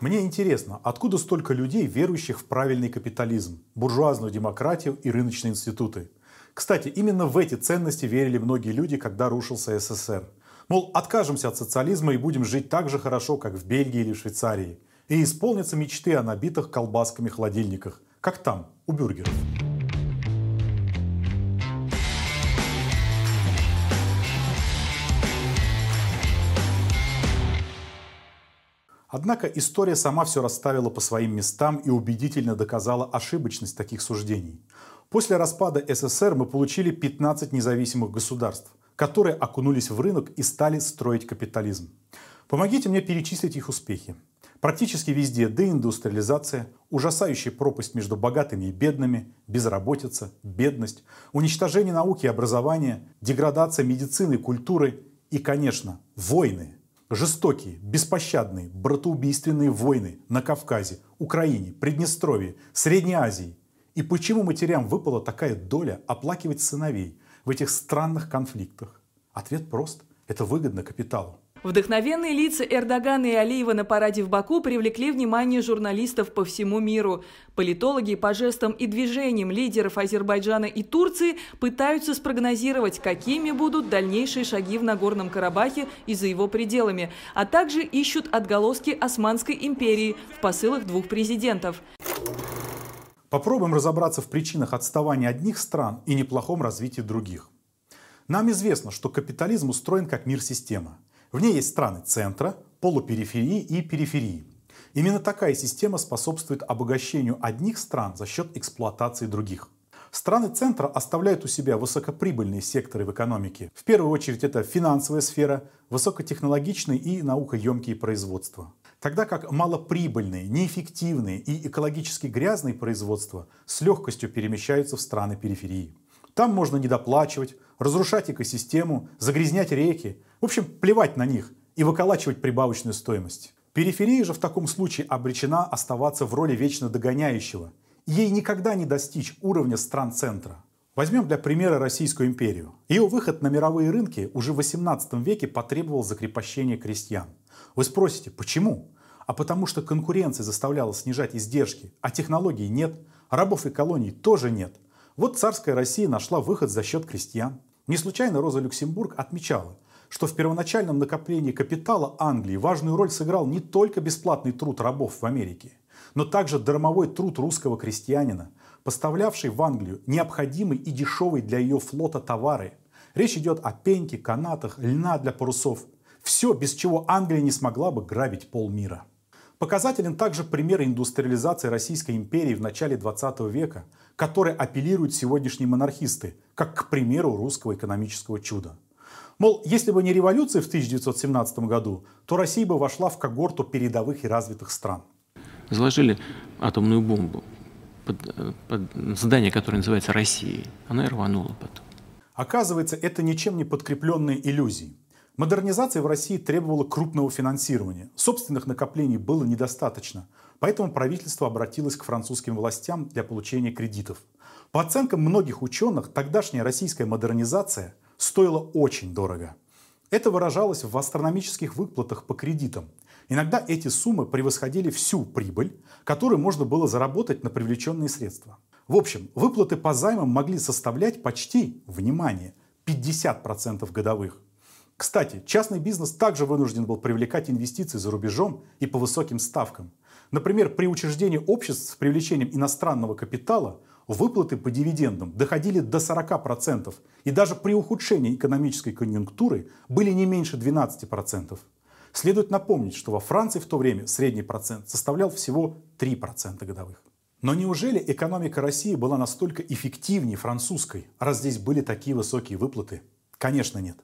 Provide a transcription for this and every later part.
Мне интересно, откуда столько людей, верующих в правильный капитализм, буржуазную демократию и рыночные институты? Кстати, именно в эти ценности верили многие люди, когда рушился СССР. Мол, откажемся от социализма и будем жить так же хорошо, как в Бельгии или Швейцарии. И исполнятся мечты о набитых колбасками холодильниках, как там, у бюргеров. Однако история сама все расставила по своим местам и убедительно доказала ошибочность таких суждений. После распада СССР мы получили 15 независимых государств, которые окунулись в рынок и стали строить капитализм. Помогите мне перечислить их успехи. Практически везде деиндустриализация, ужасающая пропасть между богатыми и бедными, безработица, бедность, уничтожение науки и образования, деградация медицины и культуры и, конечно, войны – Жестокие, беспощадные, братоубийственные войны на Кавказе, Украине, Приднестровье, Средней Азии. И почему матерям выпала такая доля оплакивать сыновей в этих странных конфликтах? Ответ прост. Это выгодно капиталу. Вдохновенные лица Эрдогана и Алиева на параде в Баку привлекли внимание журналистов по всему миру. Политологи по жестам и движениям лидеров Азербайджана и Турции пытаются спрогнозировать, какими будут дальнейшие шаги в Нагорном Карабахе и за его пределами, а также ищут отголоски Османской империи в посылах двух президентов. Попробуем разобраться в причинах отставания одних стран и неплохом развитии других. Нам известно, что капитализм устроен как мир-система – в ней есть страны центра, полупериферии и периферии. Именно такая система способствует обогащению одних стран за счет эксплуатации других. Страны центра оставляют у себя высокоприбыльные секторы в экономике. В первую очередь это финансовая сфера, высокотехнологичные и наукоемкие производства. Тогда как малоприбыльные, неэффективные и экологически грязные производства с легкостью перемещаются в страны периферии. Там можно недоплачивать, разрушать экосистему, загрязнять реки, в общем, плевать на них и выколачивать прибавочную стоимость. Периферия же в таком случае обречена оставаться в роли вечно догоняющего. Ей никогда не достичь уровня стран центра. Возьмем для примера Российскую империю. Ее выход на мировые рынки уже в 18 веке потребовал закрепощения крестьян. Вы спросите, почему? А потому что конкуренция заставляла снижать издержки, а технологий нет, рабов и колоний тоже нет. Вот царская Россия нашла выход за счет крестьян. Не случайно Роза Люксембург отмечала, что в первоначальном накоплении капитала Англии важную роль сыграл не только бесплатный труд рабов в Америке, но также дармовой труд русского крестьянина, поставлявший в Англию необходимый и дешевый для ее флота товары. Речь идет о пеньке, канатах, льна для парусов. Все, без чего Англия не смогла бы грабить полмира. Показателен также пример индустриализации Российской империи в начале 20 века, который апеллируют сегодняшние монархисты, как, к примеру, русского экономического чуда. Мол, если бы не революция в 1917 году, то Россия бы вошла в когорту передовых и развитых стран. Заложили атомную бомбу под, под здание, которое называется Россией. Она и рванула потом. Оказывается, это ничем не подкрепленные иллюзии. Модернизация в России требовала крупного финансирования. Собственных накоплений было недостаточно. Поэтому правительство обратилось к французским властям для получения кредитов. По оценкам многих ученых, тогдашняя российская модернизация стоила очень дорого. Это выражалось в астрономических выплатах по кредитам. Иногда эти суммы превосходили всю прибыль, которую можно было заработать на привлеченные средства. В общем, выплаты по займам могли составлять почти, внимание, 50% годовых. Кстати, частный бизнес также вынужден был привлекать инвестиции за рубежом и по высоким ставкам. Например, при учреждении обществ с привлечением иностранного капитала выплаты по дивидендам доходили до 40%, и даже при ухудшении экономической конъюнктуры были не меньше 12%. Следует напомнить, что во Франции в то время средний процент составлял всего 3% годовых. Но неужели экономика России была настолько эффективнее французской, раз здесь были такие высокие выплаты? Конечно нет.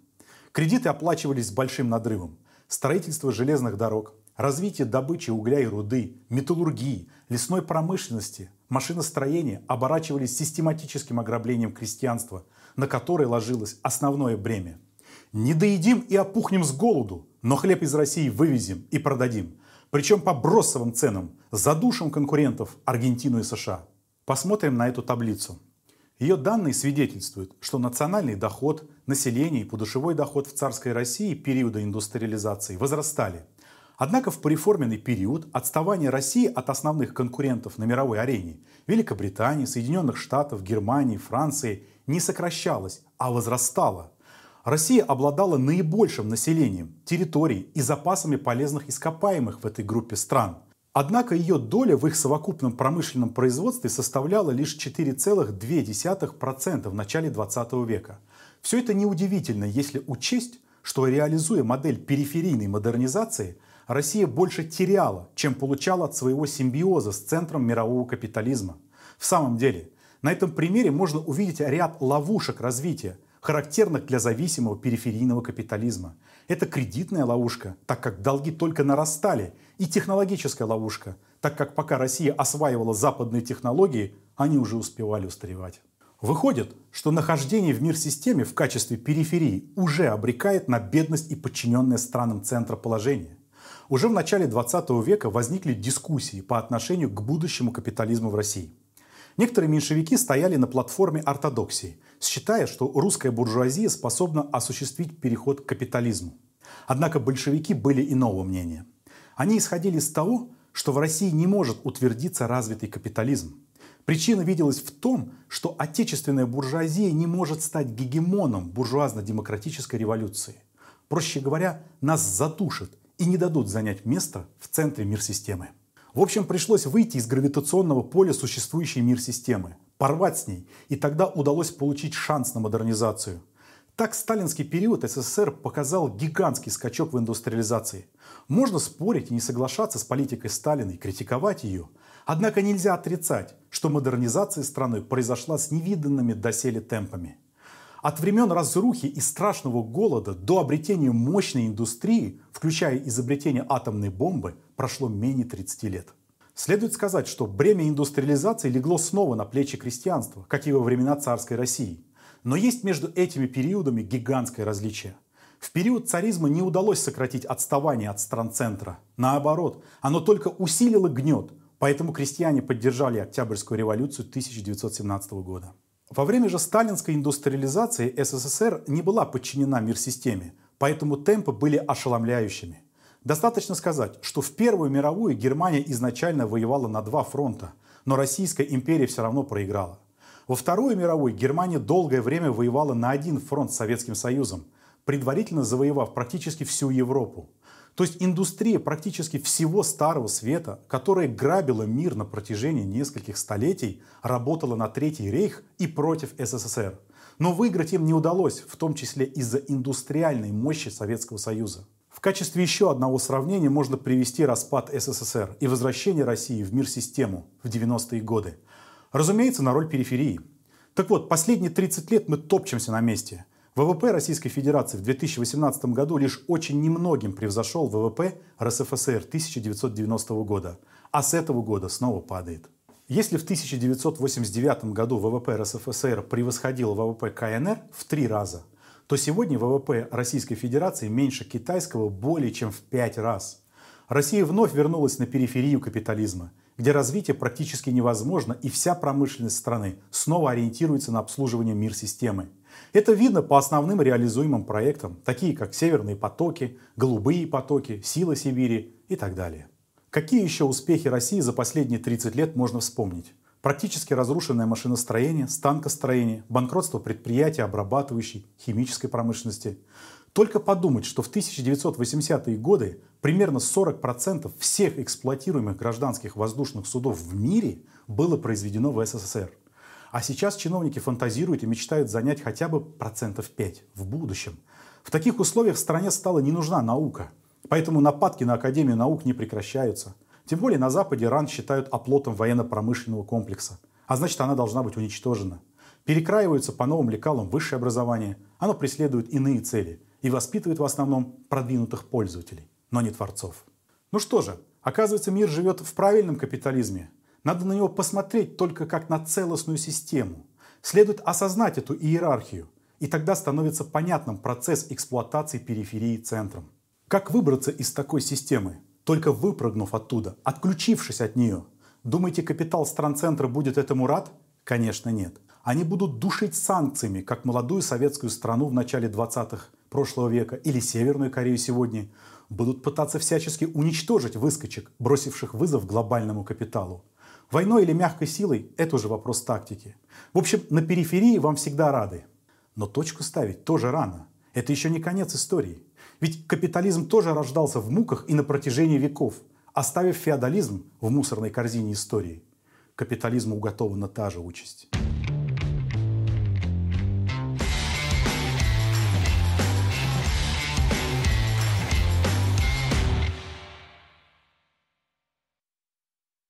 Кредиты оплачивались с большим надрывом. Строительство железных дорог, развитие добычи угля и руды, металлургии, лесной промышленности, машиностроения оборачивались систематическим ограблением крестьянства, на которое ложилось основное бремя. Не доедим и опухнем с голоду, но хлеб из России вывезем и продадим. Причем по бросовым ценам, задушим конкурентов Аргентину и США. Посмотрим на эту таблицу. Ее данные свидетельствуют, что национальный доход, население и подушевой доход в царской России периода индустриализации возрастали – Однако в пореформенный период отставание России от основных конкурентов на мировой арене Великобритании, Соединенных Штатов, Германии, Франции не сокращалось, а возрастало. Россия обладала наибольшим населением, территорией и запасами полезных ископаемых в этой группе стран. Однако ее доля в их совокупном промышленном производстве составляла лишь 4,2% в начале 20 века. Все это неудивительно, если учесть, что реализуя модель периферийной модернизации, Россия больше теряла, чем получала от своего симбиоза с центром мирового капитализма. В самом деле, на этом примере можно увидеть ряд ловушек развития, характерных для зависимого периферийного капитализма. Это кредитная ловушка, так как долги только нарастали, и технологическая ловушка, так как пока Россия осваивала западные технологии, они уже успевали устаревать. Выходит, что нахождение в мир-системе в качестве периферии уже обрекает на бедность и подчиненное странам центра положение. Уже в начале 20 века возникли дискуссии по отношению к будущему капитализму в России. Некоторые меньшевики стояли на платформе ортодоксии, считая, что русская буржуазия способна осуществить переход к капитализму. Однако большевики были иного мнения. Они исходили из того, что в России не может утвердиться развитый капитализм. Причина виделась в том, что отечественная буржуазия не может стать гегемоном буржуазно-демократической революции. Проще говоря, нас затушат и не дадут занять место в центре мир-системы. В общем, пришлось выйти из гравитационного поля существующей мир-системы, порвать с ней, и тогда удалось получить шанс на модернизацию. Так сталинский период СССР показал гигантский скачок в индустриализации. Можно спорить и не соглашаться с политикой Сталина и критиковать ее. Однако нельзя отрицать, что модернизация страны произошла с невиданными доселе темпами. От времен разрухи и страшного голода до обретения мощной индустрии, включая изобретение атомной бомбы, прошло менее 30 лет. Следует сказать, что бремя индустриализации легло снова на плечи крестьянства, как и во времена царской России. Но есть между этими периодами гигантское различие. В период царизма не удалось сократить отставание от стран центра. Наоборот, оно только усилило гнет, поэтому крестьяне поддержали Октябрьскую революцию 1917 года. Во время же сталинской индустриализации СССР не была подчинена мир-системе, поэтому темпы были ошеломляющими. Достаточно сказать, что в Первую мировую Германия изначально воевала на два фронта, но Российская империя все равно проиграла. Во Вторую мировую Германия долгое время воевала на один фронт с Советским Союзом, предварительно завоевав практически всю Европу. То есть индустрия практически всего Старого Света, которая грабила мир на протяжении нескольких столетий, работала на Третий рейх и против СССР. Но выиграть им не удалось, в том числе из-за индустриальной мощи Советского Союза. В качестве еще одного сравнения можно привести распад СССР и возвращение России в мир-систему в 90-е годы. Разумеется, на роль периферии. Так вот, последние 30 лет мы топчемся на месте – ВВП Российской Федерации в 2018 году лишь очень немногим превзошел ВВП РСФСР 1990 года, а с этого года снова падает. Если в 1989 году ВВП РСФСР превосходил ВВП КНР в три раза, то сегодня ВВП Российской Федерации меньше китайского более чем в пять раз. Россия вновь вернулась на периферию капитализма, где развитие практически невозможно и вся промышленность страны снова ориентируется на обслуживание мир-системы – это видно по основным реализуемым проектам, такие как «Северные потоки», «Голубые потоки», «Сила Сибири» и так далее. Какие еще успехи России за последние 30 лет можно вспомнить? Практически разрушенное машиностроение, станкостроение, банкротство предприятий, обрабатывающей, химической промышленности. Только подумать, что в 1980-е годы примерно 40% всех эксплуатируемых гражданских воздушных судов в мире было произведено в СССР. А сейчас чиновники фантазируют и мечтают занять хотя бы процентов 5 в будущем. В таких условиях стране стала не нужна наука. Поэтому нападки на Академию наук не прекращаются. Тем более на Западе РАН считают оплотом военно-промышленного комплекса. А значит, она должна быть уничтожена. Перекраиваются по новым лекалам высшее образование. Оно преследует иные цели и воспитывает в основном продвинутых пользователей, но не творцов. Ну что же, оказывается, мир живет в правильном капитализме, надо на него посмотреть только как на целостную систему. Следует осознать эту иерархию, и тогда становится понятным процесс эксплуатации периферии центром. Как выбраться из такой системы? Только выпрыгнув оттуда, отключившись от нее. Думаете, капитал стран центра будет этому рад? Конечно, нет. Они будут душить санкциями, как молодую советскую страну в начале 20-х прошлого века или Северную Корею сегодня. будут пытаться всячески уничтожить выскочек, бросивших вызов глобальному капиталу. Войной или мягкой силой – это уже вопрос тактики. В общем, на периферии вам всегда рады. Но точку ставить тоже рано. Это еще не конец истории. Ведь капитализм тоже рождался в муках и на протяжении веков, оставив феодализм в мусорной корзине истории. Капитализму уготована та же участь.